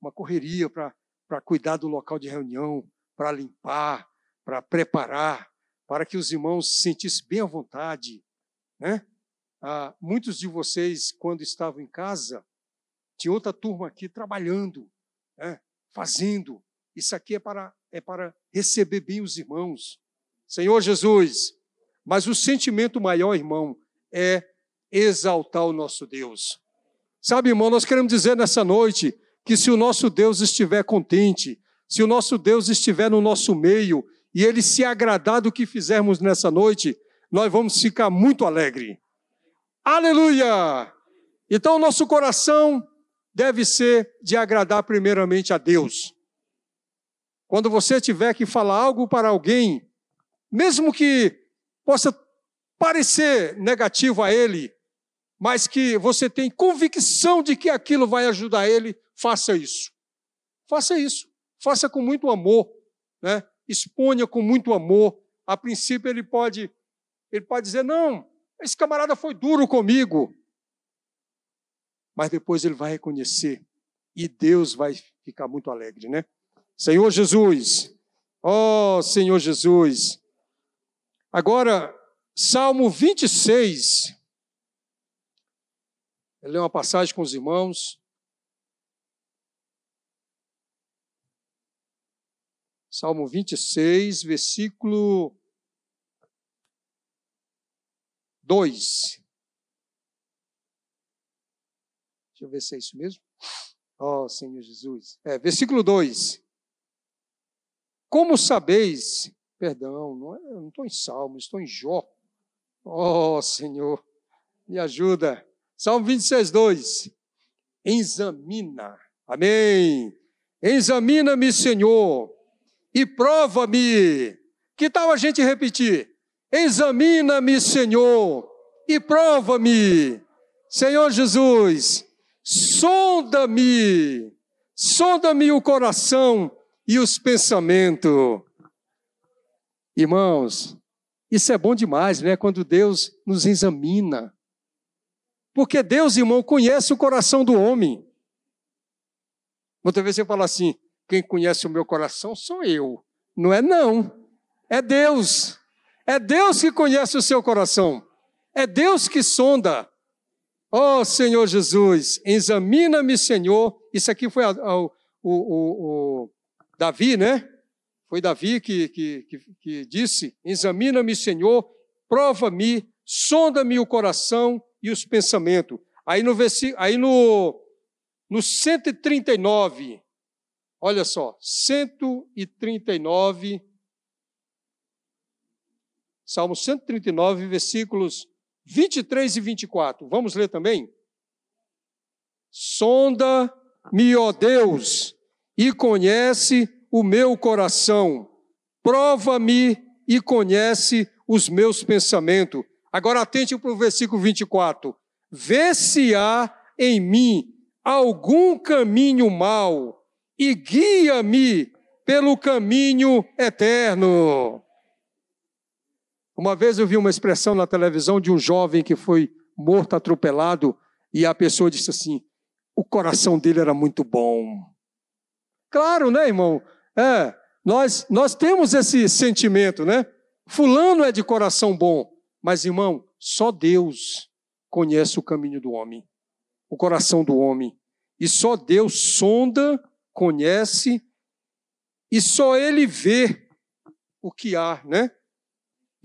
Uma correria para cuidar do local de reunião, para limpar, para preparar, para que os irmãos se sentissem bem à vontade, né? Ah, muitos de vocês, quando estavam em casa, tinha outra turma aqui trabalhando, né? fazendo, isso aqui é para, é para receber bem os irmãos. Senhor Jesus, mas o sentimento maior, irmão, é exaltar o nosso Deus. Sabe, irmão, nós queremos dizer nessa noite que se o nosso Deus estiver contente, se o nosso Deus estiver no nosso meio e ele se agradar do que fizermos nessa noite, nós vamos ficar muito alegre. Aleluia! Então, o nosso coração deve ser de agradar primeiramente a Deus. Quando você tiver que falar algo para alguém, mesmo que possa parecer negativo a ele, mas que você tem convicção de que aquilo vai ajudar ele, faça isso. Faça isso. Faça com muito amor, né? Exponha com muito amor. A princípio ele pode ele pode dizer: "Não, esse camarada foi duro comigo". Mas depois ele vai reconhecer e Deus vai ficar muito alegre, né? Senhor Jesus, ó oh, Senhor Jesus. Agora, Salmo 26. Eu leio uma passagem com os irmãos. Salmo 26, versículo 2. Deixa eu ver se é isso mesmo. Oh, Senhor Jesus. É, versículo 2. Como sabeis, perdão, não, é, não estou em Salmo, estou em Jó. Oh, Senhor, me ajuda. Salmo 26, 2. Examina, amém. Examina-me, Senhor, e prova-me. Que tal a gente repetir? Examina-me, Senhor, e prova-me. Senhor Jesus, sonda-me, sonda-me o coração e os pensamentos. Irmãos, isso é bom demais, né? Quando Deus nos examina. Porque Deus, irmão, conhece o coração do homem. Muitas vezes você fala assim: quem conhece o meu coração sou eu. Não é, não. É Deus. É Deus que conhece o seu coração. É Deus que sonda. Oh, Senhor Jesus, examina-me, Senhor. Isso aqui foi a, a, o, o, o, Davi, né? Foi Davi que, que, que, que disse: Examina-me, Senhor, prova-me, sonda-me o coração e os pensamentos. Aí no, aí no, no 139, olha só, 139, Salmo 139, versículos 23 e 24. Vamos ler também? Sonda-me, ó Deus, e conhece o meu coração. Prova-me e conhece os meus pensamentos. Agora atente para o versículo 24. Vê se há em mim algum caminho mau e guia-me pelo caminho eterno. Uma vez eu vi uma expressão na televisão de um jovem que foi morto atropelado E a pessoa disse assim: o coração dele era muito bom. Claro, né, irmão? É, nós, nós temos esse sentimento, né? Fulano é de coração bom. Mas, irmão, só Deus conhece o caminho do homem, o coração do homem. E só Deus sonda, conhece, e só Ele vê o que há, né?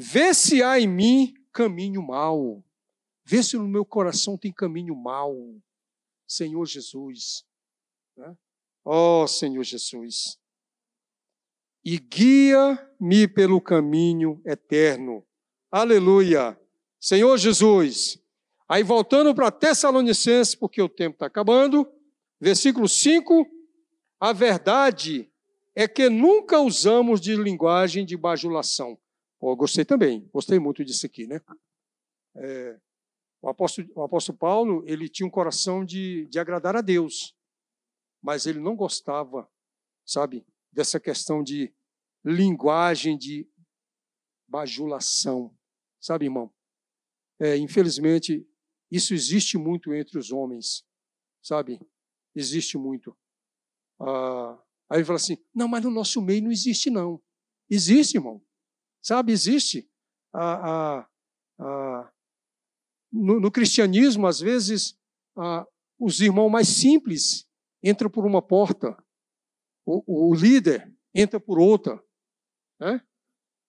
Vê se há em mim caminho mau. Vê se no meu coração tem caminho mau. Senhor Jesus. Né? Oh, Senhor Jesus. E guia-me pelo caminho eterno. Aleluia. Senhor Jesus. Aí voltando para Tessalonicenses, porque o tempo está acabando. Versículo 5. A verdade é que nunca usamos de linguagem de bajulação. Gostei também, gostei muito disso aqui, né? É, o, apóstolo, o apóstolo Paulo, ele tinha um coração de, de agradar a Deus, mas ele não gostava, sabe, dessa questão de linguagem de bajulação, sabe, irmão? É, infelizmente, isso existe muito entre os homens, sabe? Existe muito. Ah, aí ele fala assim: não, mas no nosso meio não existe, não. Existe, irmão. Sabe, existe. Ah, ah, ah, no, no, cristianismo, às vezes, os irmãos mais simples entram por uma porta, o, o líder entra por outra. Né?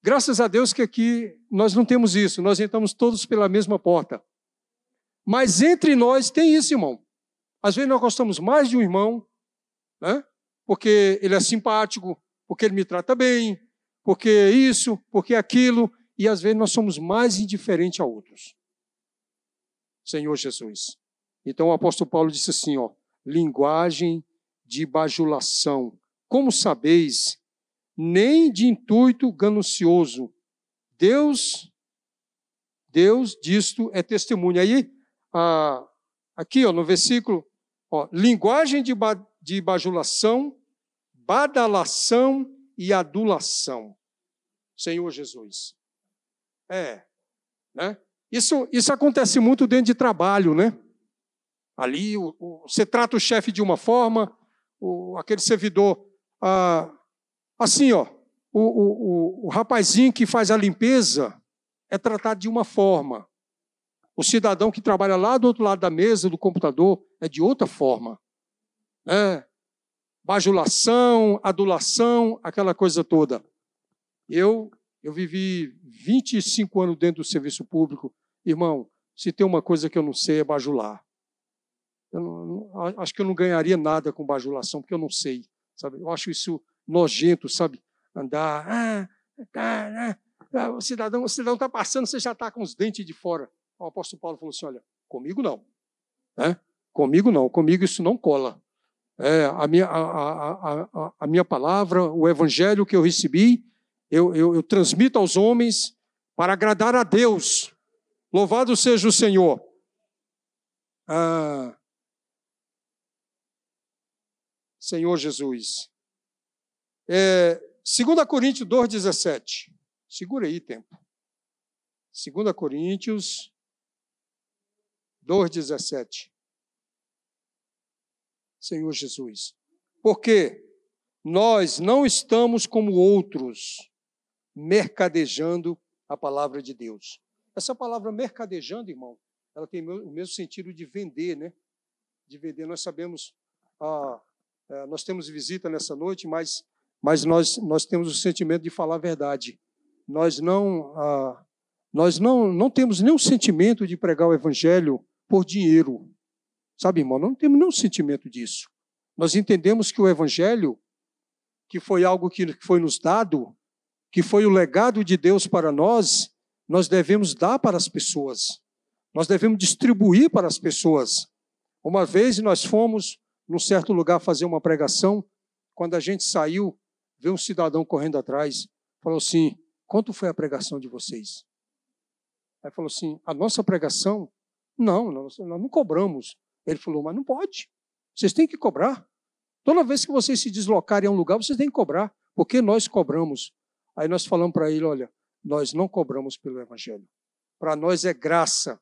Graças a Deus que aqui nós não temos isso, nós entramos todos pela mesma porta. Mas entre nós tem isso, irmão. Às vezes nós gostamos mais de um irmão, né? porque ele é simpático, porque ele me trata bem, porque isso, porque aquilo, e às vezes nós somos mais indiferentes a outros. Senhor Jesus. Então o apóstolo Paulo disse assim, ó, linguagem de bajulação. Como sabeis, nem de intuito ganancioso. Deus, Deus disto é testemunha. Aí, ah, aqui ó, no versículo, ó, linguagem de, ba, de bajulação, badalação e adulação. Senhor Jesus. É, né? Isso, isso acontece muito dentro de trabalho, né? Ali o, o, você trata o chefe de uma forma, o, aquele servidor, ah, assim, ó, o, o, o rapazinho que faz a limpeza é tratado de uma forma. O cidadão que trabalha lá do outro lado da mesa, do computador, é de outra forma. É, bajulação, adulação, aquela coisa toda. Eu, eu vivi 25 anos dentro do serviço público. Irmão, se tem uma coisa que eu não sei é bajular. Eu não, acho que eu não ganharia nada com bajulação, porque eu não sei. Sabe? Eu acho isso nojento, sabe? Andar, ah, tá, ah, o cidadão está passando, você já está com os dentes de fora. O apóstolo Paulo falou assim: olha, comigo não. É? Comigo não, comigo isso não cola. É, a, minha, a, a, a, minha palavra, o evangelho que eu recebi, eu, eu, eu transmito aos homens para agradar a Deus. Louvado seja o Senhor. Ah, Senhor Jesus. É, 2 Coríntios 2,17. Segura aí, tempo. 2 Coríntios 2,17. Senhor Jesus. Porque nós não estamos como outros, mercadejando a palavra de Deus. Essa palavra mercadejando, irmão, ela tem o mesmo sentido de vender, né? De vender. Nós sabemos, ah, é, nós temos visita nessa noite, mas, mas nós, nós temos o sentimento de falar a verdade. Nós não, ah, nós não, não temos nenhum sentimento de pregar o evangelho por dinheiro. Sabe, irmão, não temos nenhum sentimento disso. Nós entendemos que o Evangelho, que foi algo que foi nos dado, que foi o legado de Deus para nós, nós devemos dar para as pessoas. Nós devemos distribuir para as pessoas. Uma vez nós fomos num certo lugar fazer uma pregação, quando a gente saiu, veio um cidadão correndo atrás, falou assim: quanto foi a pregação de vocês? Aí falou assim: a nossa pregação? Não, nós, nós não cobramos. Ele falou, mas não pode. Vocês têm que cobrar. Toda vez que vocês se deslocarem a um lugar, vocês têm que cobrar. Porque nós cobramos. Aí nós falamos para ele: olha, nós não cobramos pelo Evangelho. Para nós é graça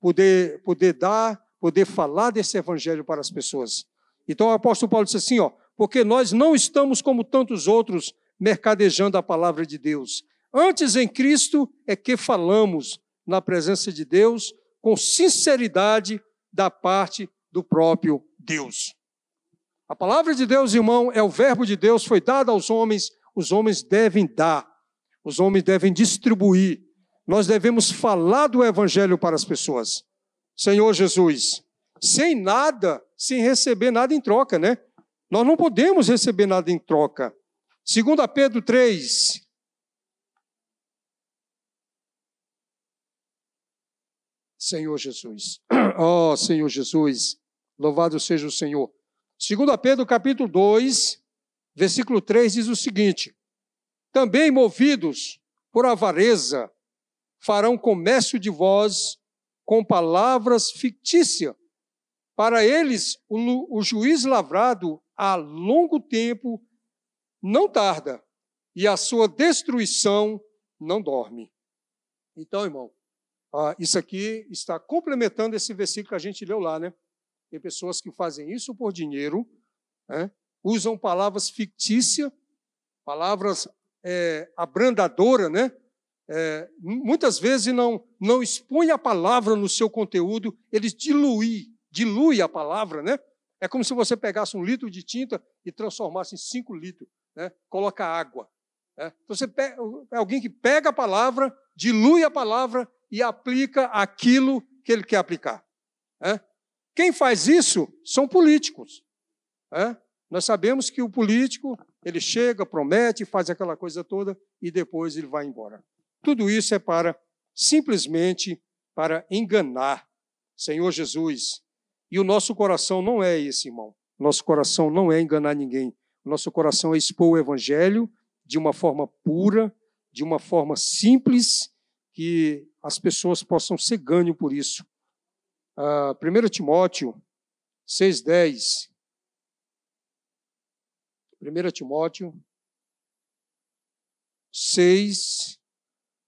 poder, poder dar poder falar desse evangelho para as pessoas. Então o apóstolo Paulo disse assim, ó, porque nós não estamos como tantos outros mercadejando a palavra de Deus. Antes em Cristo é que falamos na presença de Deus com sinceridade da parte do próprio Deus. A palavra de Deus, irmão, é o verbo de Deus, foi dado aos homens, os homens devem dar, os homens devem distribuir. Nós devemos falar do evangelho para as pessoas. Senhor Jesus, sem nada, sem receber nada em troca, né? Nós não podemos receber nada em troca. Segundo Pedro 3, Senhor Jesus. Oh, Senhor Jesus, louvado seja o Senhor. Segundo Pedro, capítulo 2, versículo 3 diz o seguinte: Também movidos por avareza, farão comércio de vós com palavras fictícias. Para eles, o, o juiz lavrado há longo tempo não tarda, e a sua destruição não dorme. Então, irmão, ah, isso aqui está complementando esse versículo que a gente leu lá, né? Tem pessoas que fazem isso por dinheiro, né? usam palavras fictícias, palavras é, abrandadoras, né? É, muitas vezes não, não expõe a palavra no seu conteúdo, eles diluem, dilui a palavra, né? É como se você pegasse um litro de tinta e transformasse em cinco litros, né? Coloca água. Né? Então você pega, é alguém que pega a palavra, dilui a palavra e aplica aquilo que ele quer aplicar. Né? Quem faz isso são políticos. Né? Nós sabemos que o político ele chega, promete, faz aquela coisa toda e depois ele vai embora. Tudo isso é para simplesmente para enganar. Senhor Jesus. E o nosso coração não é esse, irmão. Nosso coração não é enganar ninguém. Nosso coração é expor o evangelho de uma forma pura, de uma forma simples, que as pessoas possam ser ganho por isso. Uh, 1 Timóteo 6,10. 1 Timóteo 6,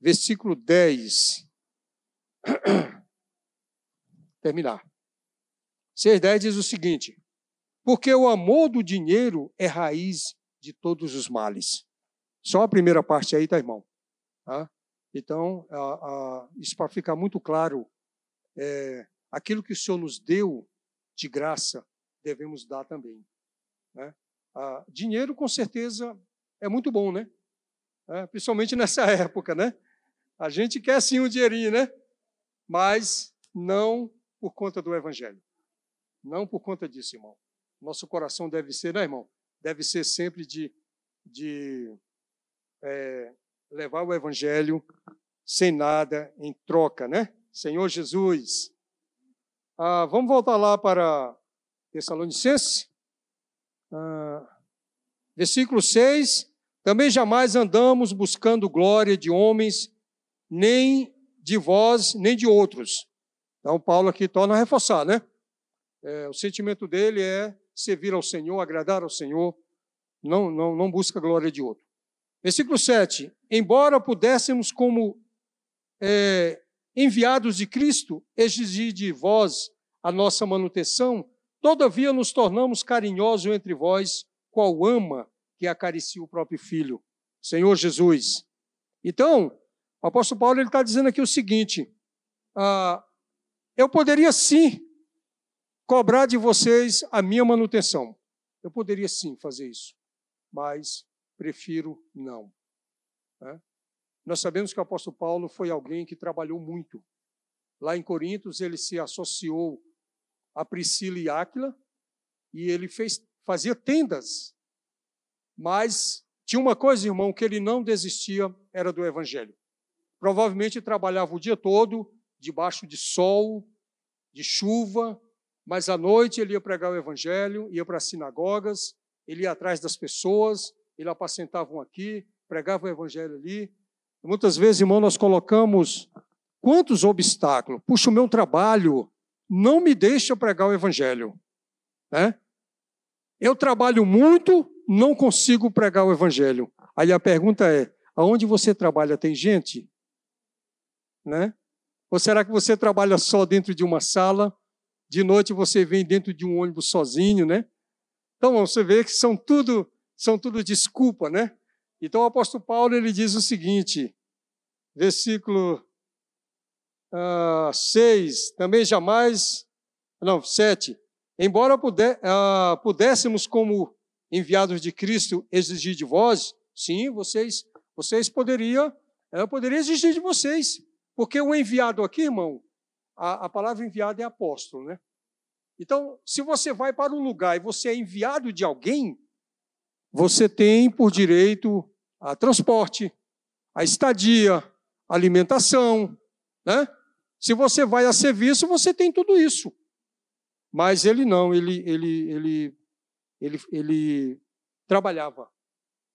versículo 10. Terminar. 6,10 diz o seguinte: Porque o amor do dinheiro é raiz de todos os males. Só a primeira parte aí, tá, irmão? Tá? Então, a, a, isso para ficar muito claro, é, aquilo que o Senhor nos deu de graça, devemos dar também. Né? Dinheiro, com certeza, é muito bom, né? É, principalmente nessa época, né? A gente quer sim um dinheirinho, né? Mas não por conta do Evangelho. Não por conta disso, irmão. Nosso coração deve ser, né, irmão? Deve ser sempre de, de é, levar o Evangelho sem nada em troca, né? Senhor Jesus. Ah, vamos voltar lá para Tessalonicense. Ah, versículo 6. Também jamais andamos buscando glória de homens nem de vós, nem de outros. Então, Paulo aqui torna a reforçar, né? É, o sentimento dele é servir ao Senhor, agradar ao Senhor, não, não, não busca glória de outro. Versículo 7. Embora pudéssemos, como é, enviados de Cristo, exigir de vós a nossa manutenção, todavia nos tornamos carinhosos entre vós, qual ama que acaricia o próprio Filho, Senhor Jesus. Então, o apóstolo Paulo está dizendo aqui o seguinte: ah, eu poderia sim cobrar de vocês a minha manutenção. Eu poderia sim fazer isso, mas prefiro não. Né? Nós sabemos que o apóstolo Paulo foi alguém que trabalhou muito. Lá em Corintos, ele se associou a Priscila e Áquila e ele fez, fazia tendas. Mas tinha uma coisa, irmão, que ele não desistia, era do evangelho. Provavelmente trabalhava o dia todo, debaixo de sol, de chuva, mas à noite ele ia pregar o evangelho, ia para as sinagogas, ele ia atrás das pessoas, ele apacentava um aqui, pregava o evangelho ali. Muitas vezes, irmão, nós colocamos quantos obstáculos? Puxa, o meu trabalho não me deixa pregar o evangelho. Né? Eu trabalho muito, não consigo pregar o evangelho. Aí a pergunta é: aonde você trabalha tem gente? Né? Ou será que você trabalha só dentro de uma sala, De noite você vem dentro de um ônibus sozinho, né? Então você vê que são tudo, são tudo desculpa, né? Então o apóstolo Paulo ele diz o seguinte, versículo uh, ah, 6, também jamais, não, 7, embora puder, uh, pudéssemos como enviados de Cristo exigir de vós, sim, vocês, vocês poderiam, eu poderia exigir de vocês, porque o enviado aqui, irmão, a, a palavra enviado é apóstolo, né? Então, se você vai para um lugar e você é enviado de alguém, você tem por direito a transporte, a estadia, a alimentação, né? Se você vai a serviço, você tem tudo isso. Mas ele não, ele, ele, ele, ele, ele trabalhava.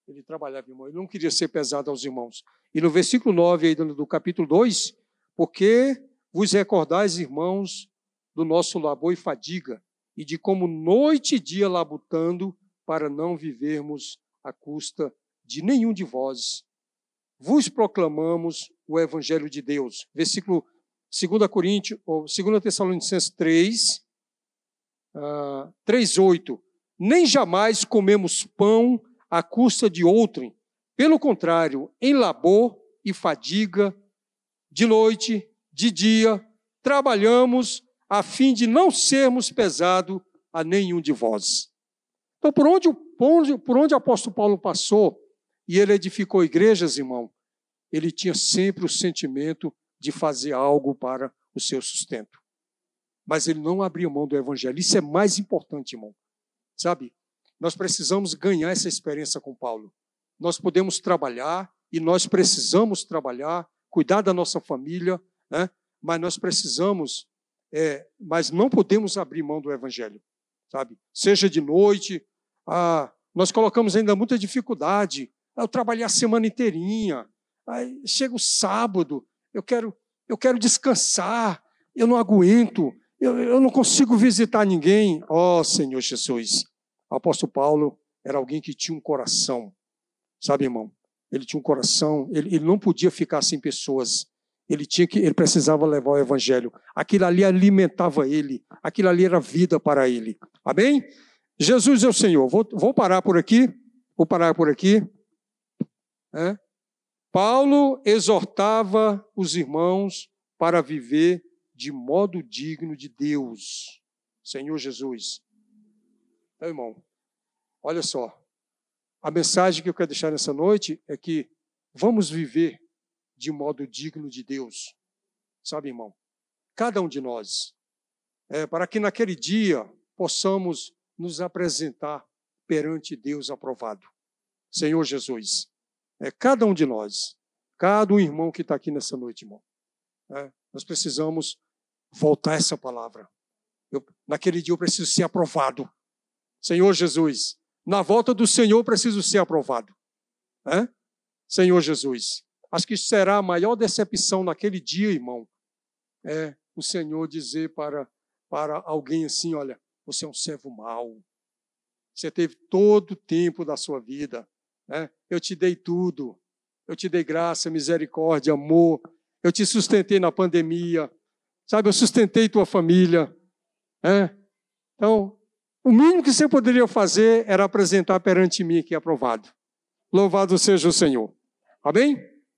Ele trabalhava, irmão. Ele não queria ser pesado aos irmãos. E no versículo 9 aí do capítulo 2, porque vos recordais, irmãos, do nosso labor e fadiga, e de como noite e dia labutando para não vivermos à custa de nenhum de vós. Vos proclamamos o evangelho de Deus. Versículo 2 Coríntios, ou 2 Tessalonicenses 3, uh, 3, 8. Nem jamais comemos pão à custa de outrem. Pelo contrário, em labor e fadiga, de noite, de dia, trabalhamos a fim de não sermos pesado a nenhum de vós. Então, por onde, por onde o apóstolo Paulo passou e ele edificou igrejas, irmão, ele tinha sempre o sentimento de fazer algo para o seu sustento. Mas ele não abria mão do evangelho. Isso é mais importante, irmão. Sabe? Nós precisamos ganhar essa experiência com Paulo. Nós podemos trabalhar e nós precisamos trabalhar, cuidar da nossa família, né? mas nós precisamos é, mas não podemos abrir mão do Evangelho, sabe? Seja de noite, ah, nós colocamos ainda muita dificuldade. Ah, eu trabalhei a semana inteirinha, aí chega o sábado, eu quero, eu quero descansar, eu não aguento, eu, eu não consigo visitar ninguém. Ó oh, Senhor Jesus, o apóstolo Paulo era alguém que tinha um coração, sabe, irmão? Ele tinha um coração, ele, ele não podia ficar sem pessoas. Ele tinha que, ele precisava levar o evangelho. Aquilo ali alimentava ele. Aquilo ali era vida para ele. Amém? Jesus é o Senhor. Vou, vou parar por aqui. Vou parar por aqui. É. Paulo exortava os irmãos para viver de modo digno de Deus. Senhor Jesus. Então, irmão, olha só. A mensagem que eu quero deixar nessa noite é que vamos viver de modo digno de Deus. Sabe, irmão? Cada um de nós. É, para que naquele dia possamos nos apresentar perante Deus aprovado. Senhor Jesus. É, cada um de nós. Cada um irmão que está aqui nessa noite, irmão. É, nós precisamos voltar essa palavra. Eu, naquele dia eu preciso ser aprovado. Senhor Jesus. Na volta do Senhor eu preciso ser aprovado. É? Senhor Jesus. Acho que será a maior decepção naquele dia, irmão, é o Senhor dizer para, para alguém assim: olha, você é um servo mau. Você teve todo o tempo da sua vida. Né? Eu te dei tudo. Eu te dei graça, misericórdia, amor. Eu te sustentei na pandemia. Sabe, eu sustentei tua família. Né? Então, o mínimo que você poderia fazer era apresentar perante mim aqui aprovado. Louvado seja o Senhor. Amém?